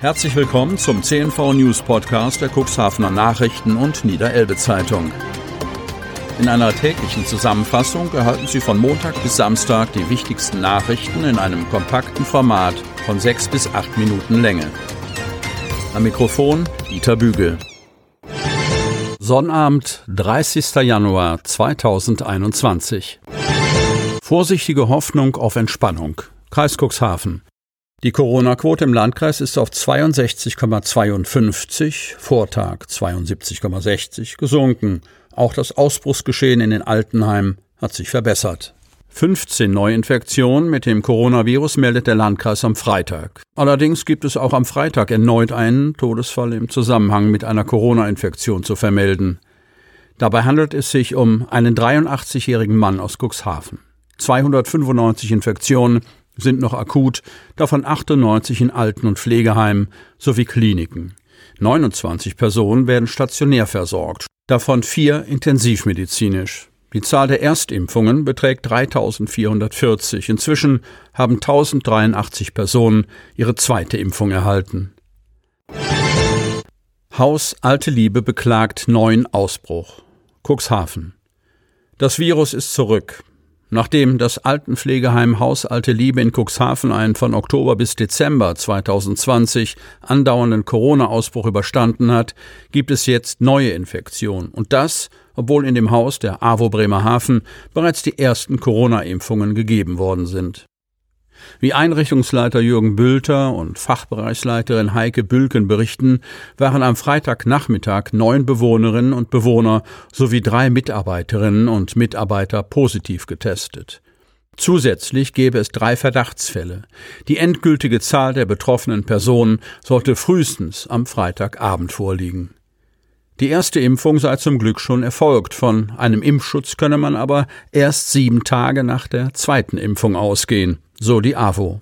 Herzlich willkommen zum CNV News Podcast der Cuxhavener Nachrichten und Niederelbe Zeitung. In einer täglichen Zusammenfassung erhalten Sie von Montag bis Samstag die wichtigsten Nachrichten in einem kompakten Format von sechs bis acht Minuten Länge. Am Mikrofon Dieter Bügel. Sonnabend, 30. Januar 2021. Vorsichtige Hoffnung auf Entspannung. Kreis Cuxhaven. Die Corona-Quote im Landkreis ist auf 62,52, Vortag 72,60 gesunken. Auch das Ausbruchsgeschehen in den Altenheimen hat sich verbessert. 15 Neuinfektionen mit dem Coronavirus meldet der Landkreis am Freitag. Allerdings gibt es auch am Freitag erneut einen Todesfall im Zusammenhang mit einer Corona-Infektion zu vermelden. Dabei handelt es sich um einen 83-jährigen Mann aus Cuxhaven. 295 Infektionen sind noch akut, davon 98 in Alten- und Pflegeheimen sowie Kliniken. 29 Personen werden stationär versorgt, davon vier intensivmedizinisch. Die Zahl der Erstimpfungen beträgt 3440. Inzwischen haben 1083 Personen ihre zweite Impfung erhalten. Haus Alte Liebe beklagt neuen Ausbruch. Cuxhaven. Das Virus ist zurück. Nachdem das Altenpflegeheim Haus Alte Liebe in Cuxhaven einen von Oktober bis Dezember 2020 andauernden Corona-Ausbruch überstanden hat, gibt es jetzt neue Infektionen. Und das, obwohl in dem Haus der AWO Bremerhaven bereits die ersten Corona-Impfungen gegeben worden sind. Wie Einrichtungsleiter Jürgen Bülter und Fachbereichsleiterin Heike Bülken berichten, waren am Freitagnachmittag neun Bewohnerinnen und Bewohner sowie drei Mitarbeiterinnen und Mitarbeiter positiv getestet. Zusätzlich gäbe es drei Verdachtsfälle. Die endgültige Zahl der betroffenen Personen sollte frühestens am Freitagabend vorliegen. Die erste Impfung sei zum Glück schon erfolgt. Von einem Impfschutz könne man aber erst sieben Tage nach der zweiten Impfung ausgehen so die AWO.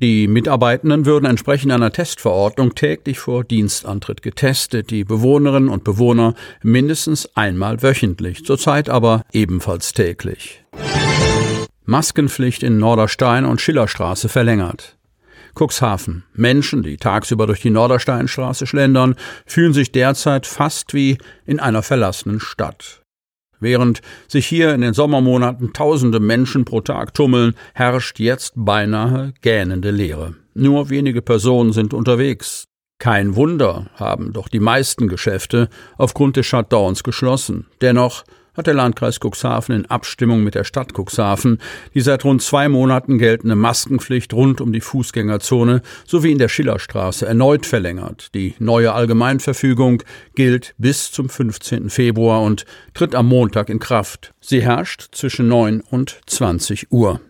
Die Mitarbeitenden würden entsprechend einer Testverordnung täglich vor Dienstantritt getestet, die Bewohnerinnen und Bewohner mindestens einmal wöchentlich, zurzeit aber ebenfalls täglich. Maskenpflicht in Norderstein und Schillerstraße verlängert. Cuxhaven. Menschen, die tagsüber durch die Nordersteinstraße schlendern, fühlen sich derzeit fast wie in einer verlassenen Stadt. Während sich hier in den Sommermonaten tausende Menschen pro Tag tummeln, herrscht jetzt beinahe gähnende Leere. Nur wenige Personen sind unterwegs. Kein Wunder, haben doch die meisten Geschäfte aufgrund des Shutdowns geschlossen. Dennoch hat der Landkreis Cuxhaven in Abstimmung mit der Stadt Cuxhaven die seit rund zwei Monaten geltende Maskenpflicht rund um die Fußgängerzone sowie in der Schillerstraße erneut verlängert. Die neue Allgemeinverfügung gilt bis zum 15. Februar und tritt am Montag in Kraft. Sie herrscht zwischen 9 und 20 Uhr.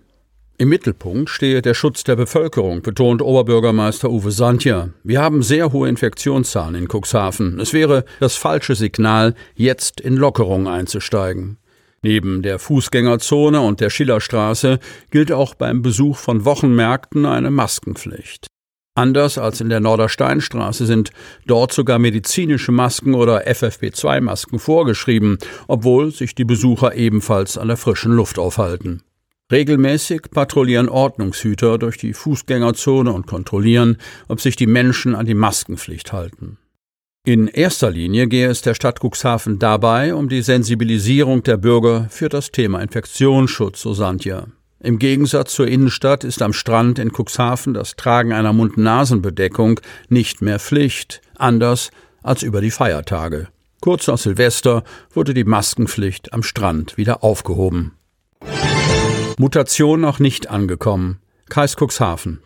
Im Mittelpunkt stehe der Schutz der Bevölkerung, betont Oberbürgermeister Uwe Santja. Wir haben sehr hohe Infektionszahlen in Cuxhaven. Es wäre das falsche Signal, jetzt in Lockerung einzusteigen. Neben der Fußgängerzone und der Schillerstraße gilt auch beim Besuch von Wochenmärkten eine Maskenpflicht. Anders als in der Nordersteinstraße sind dort sogar medizinische Masken oder FFP2-Masken vorgeschrieben, obwohl sich die Besucher ebenfalls an der frischen Luft aufhalten. Regelmäßig patrouillieren Ordnungshüter durch die Fußgängerzone und kontrollieren, ob sich die Menschen an die Maskenpflicht halten. In erster Linie gehe es der Stadt Cuxhaven dabei um die Sensibilisierung der Bürger für das Thema Infektionsschutz, so Sandja. Im Gegensatz zur Innenstadt ist am Strand in Cuxhaven das Tragen einer Mund-Nasen-Bedeckung nicht mehr Pflicht, anders als über die Feiertage. Kurz nach Silvester wurde die Maskenpflicht am Strand wieder aufgehoben. Mutation noch nicht angekommen. Kreis Cuxhaven.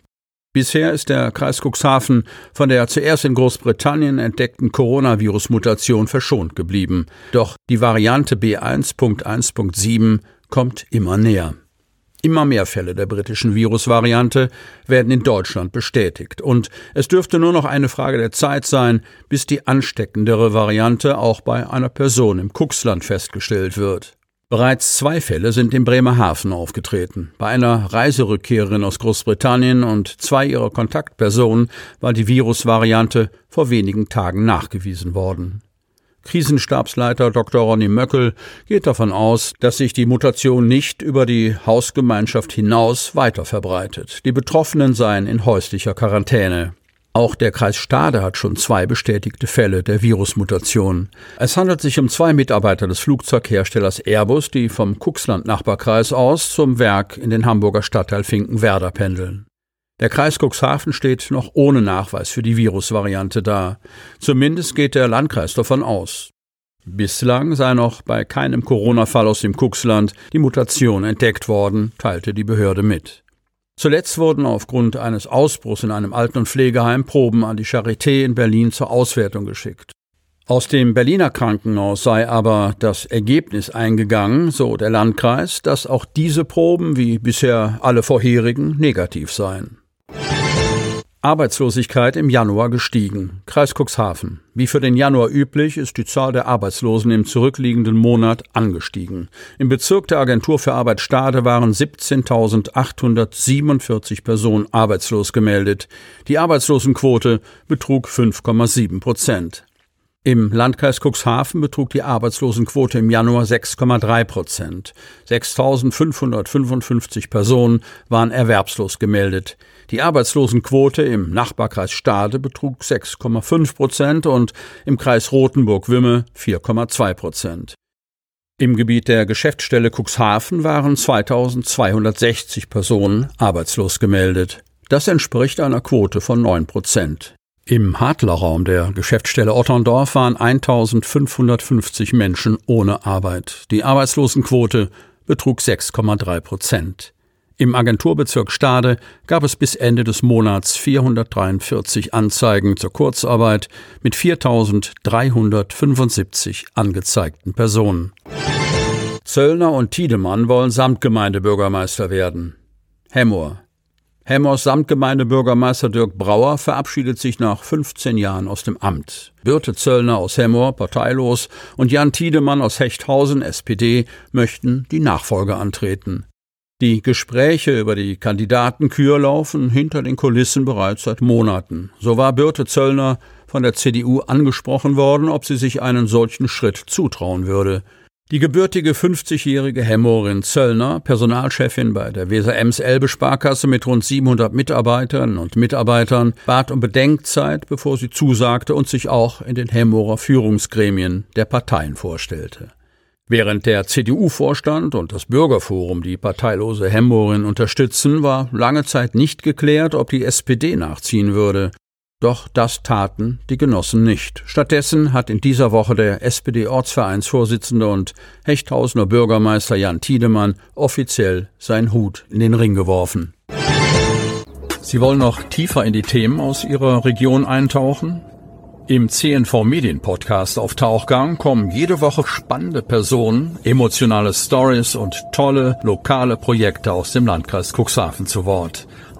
Bisher ist der Kreis Cuxhaven von der zuerst in Großbritannien entdeckten Coronavirus-Mutation verschont geblieben. Doch die Variante B1.1.7 kommt immer näher. Immer mehr Fälle der britischen Virusvariante werden in Deutschland bestätigt. Und es dürfte nur noch eine Frage der Zeit sein, bis die ansteckendere Variante auch bei einer Person im Cuxland festgestellt wird. Bereits zwei Fälle sind in Bremerhaven aufgetreten. Bei einer Reiserückkehrerin aus Großbritannien und zwei ihrer Kontaktpersonen war die Virusvariante vor wenigen Tagen nachgewiesen worden. Krisenstabsleiter Dr. Ronny Möckel geht davon aus, dass sich die Mutation nicht über die Hausgemeinschaft hinaus weiter verbreitet. Die Betroffenen seien in häuslicher Quarantäne. Auch der Kreis Stade hat schon zwei bestätigte Fälle der Virusmutation. Es handelt sich um zwei Mitarbeiter des Flugzeugherstellers Airbus, die vom Cuxland-Nachbarkreis aus zum Werk in den Hamburger Stadtteil Finkenwerder pendeln. Der Kreis Cuxhaven steht noch ohne Nachweis für die Virusvariante da. Zumindest geht der Landkreis davon aus. Bislang sei noch bei keinem Corona-Fall aus dem Cuxland die Mutation entdeckt worden, teilte die Behörde mit. Zuletzt wurden aufgrund eines Ausbruchs in einem Alten- und Pflegeheim Proben an die Charité in Berlin zur Auswertung geschickt. Aus dem Berliner Krankenhaus sei aber das Ergebnis eingegangen, so der Landkreis, dass auch diese Proben wie bisher alle vorherigen negativ seien. Arbeitslosigkeit im Januar gestiegen. Kreis Cuxhaven. Wie für den Januar üblich ist die Zahl der Arbeitslosen im zurückliegenden Monat angestiegen. Im Bezirk der Agentur für Arbeit Stade waren 17.847 Personen arbeitslos gemeldet. Die Arbeitslosenquote betrug 5,7 Prozent. Im Landkreis Cuxhaven betrug die Arbeitslosenquote im Januar 6,3 Prozent. 6.555 Personen waren erwerbslos gemeldet. Die Arbeitslosenquote im Nachbarkreis Stade betrug 6,5 Prozent und im Kreis Rothenburg-Wimme 4,2 Prozent. Im Gebiet der Geschäftsstelle Cuxhaven waren 2260 Personen arbeitslos gemeldet. Das entspricht einer Quote von 9 Prozent. Im Hadlerraum der Geschäftsstelle Otterndorf waren 1550 Menschen ohne Arbeit. Die Arbeitslosenquote betrug 6,3 Prozent. Im Agenturbezirk Stade gab es bis Ende des Monats 443 Anzeigen zur Kurzarbeit mit 4.375 angezeigten Personen. Zöllner und Tiedemann wollen Samtgemeindebürgermeister werden. Hemmoor. Hemmers Samtgemeindebürgermeister Dirk Brauer verabschiedet sich nach 15 Jahren aus dem Amt. Birte Zöllner aus Hemmoor, parteilos, und Jan Tiedemann aus Hechthausen, SPD, möchten die Nachfolge antreten. Die Gespräche über die Kandidatenkür laufen hinter den Kulissen bereits seit Monaten. So war Birte Zöllner von der CDU angesprochen worden, ob sie sich einen solchen Schritt zutrauen würde. Die gebürtige 50-jährige Hemmorin Zöllner, Personalchefin bei der Weser Ems Elbe Sparkasse mit rund 700 Mitarbeitern und Mitarbeitern, bat um Bedenkzeit, bevor sie zusagte und sich auch in den Hemmorer Führungsgremien der Parteien vorstellte. Während der CDU-Vorstand und das Bürgerforum die parteilose Hemmorin unterstützen, war lange Zeit nicht geklärt, ob die SPD nachziehen würde. Doch das taten die Genossen nicht. Stattdessen hat in dieser Woche der SPD-Ortsvereinsvorsitzende und Hechthausener Bürgermeister Jan Tiedemann offiziell seinen Hut in den Ring geworfen. Sie wollen noch tiefer in die Themen aus Ihrer Region eintauchen? Im CNV Medien Podcast auf Tauchgang kommen jede Woche spannende Personen, emotionale Stories und tolle lokale Projekte aus dem Landkreis Cuxhaven zu Wort.